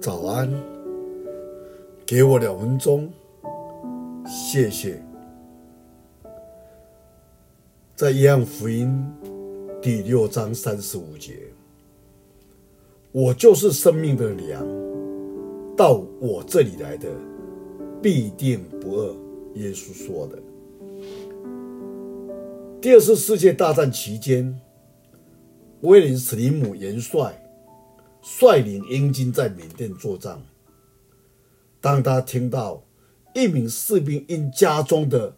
早安，给我两分钟，谢谢。在约翰福音第六章三十五节，我就是生命的粮，到我这里来的必定不饿。耶稣说的。第二次世界大战期间，威廉·史林姆元帅率领英军在缅甸作战。当他听到一名士兵因家中的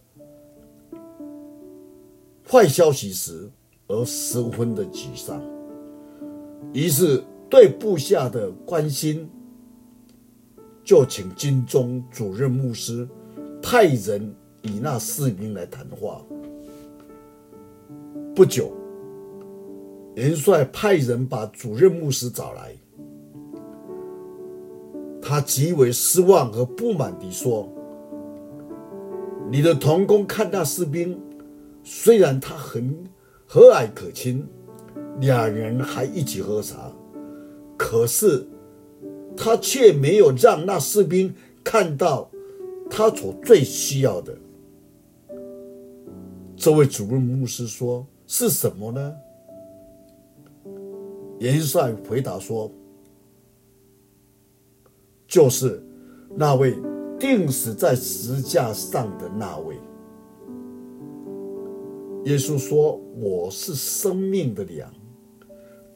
坏消息时，而十分的沮丧，于是对部下的关心，就请军中主任牧师派人与那士兵来谈话。不久，元帅派人把主任牧师找来。他极为失望和不满地说：“你的同工看那士兵，虽然他很和蔼可亲，两人还一起喝茶，可是他却没有让那士兵看到他所最需要的。”这位主任牧师说。是什么呢？元帅回答说：“就是那位钉死在十字架上的那位。”耶稣说：“我是生命的粮，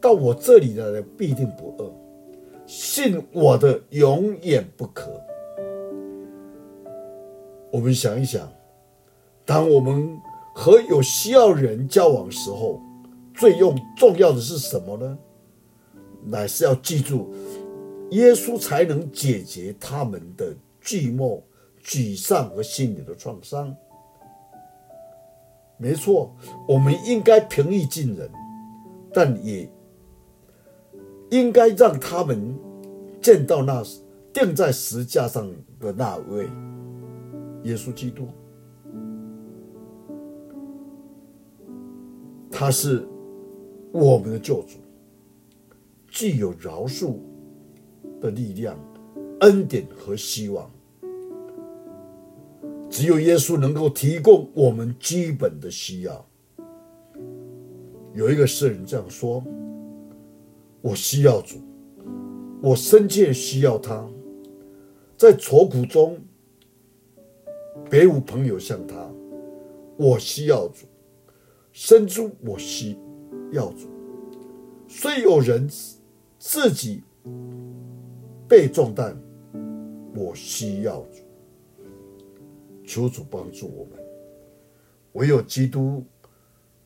到我这里来的必定不饿，信我的永远不渴。”我们想一想，当我们。和有需要人交往时候，最用重要的是什么呢？乃是要记住，耶稣才能解决他们的寂寞、沮丧和心理的创伤。没错，我们应该平易近人，但也应该让他们见到那钉在石架上的那位耶稣基督。他是我们的救主，具有饶恕的力量、恩典和希望。只有耶稣能够提供我们基本的需要。有一个诗人这样说：“我需要主，我深切需要他，在愁苦中，别无朋友像他，我需要主。”深知我需要主，虽有人自己被重担，我需要。求主帮助我们，唯有基督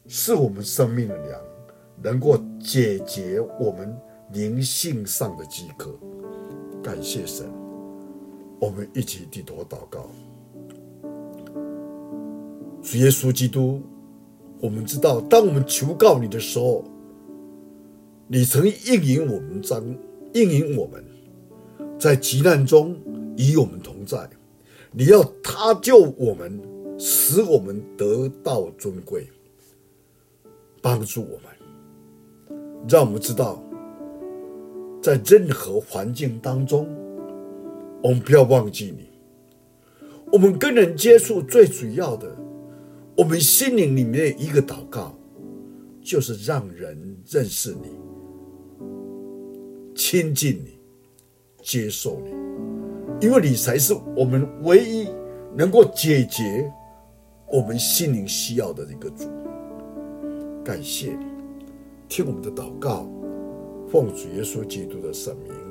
是我们生命的粮，能够解决我们灵性上的饥渴。感谢神，我们一起低头祷告。主耶稣基督。我们知道，当我们求告你的时候，你曾应允我们，张应允我们，在急难中与我们同在。你要他救我们，使我们得到尊贵，帮助我们，让我们知道，在任何环境当中，我们不要忘记你。我们跟人接触最主要的。我们心灵里面一个祷告，就是让人认识你、亲近你、接受你，因为你才是我们唯一能够解决我们心灵需要的一个主。感谢你，听我们的祷告，奉主耶稣基督的圣名。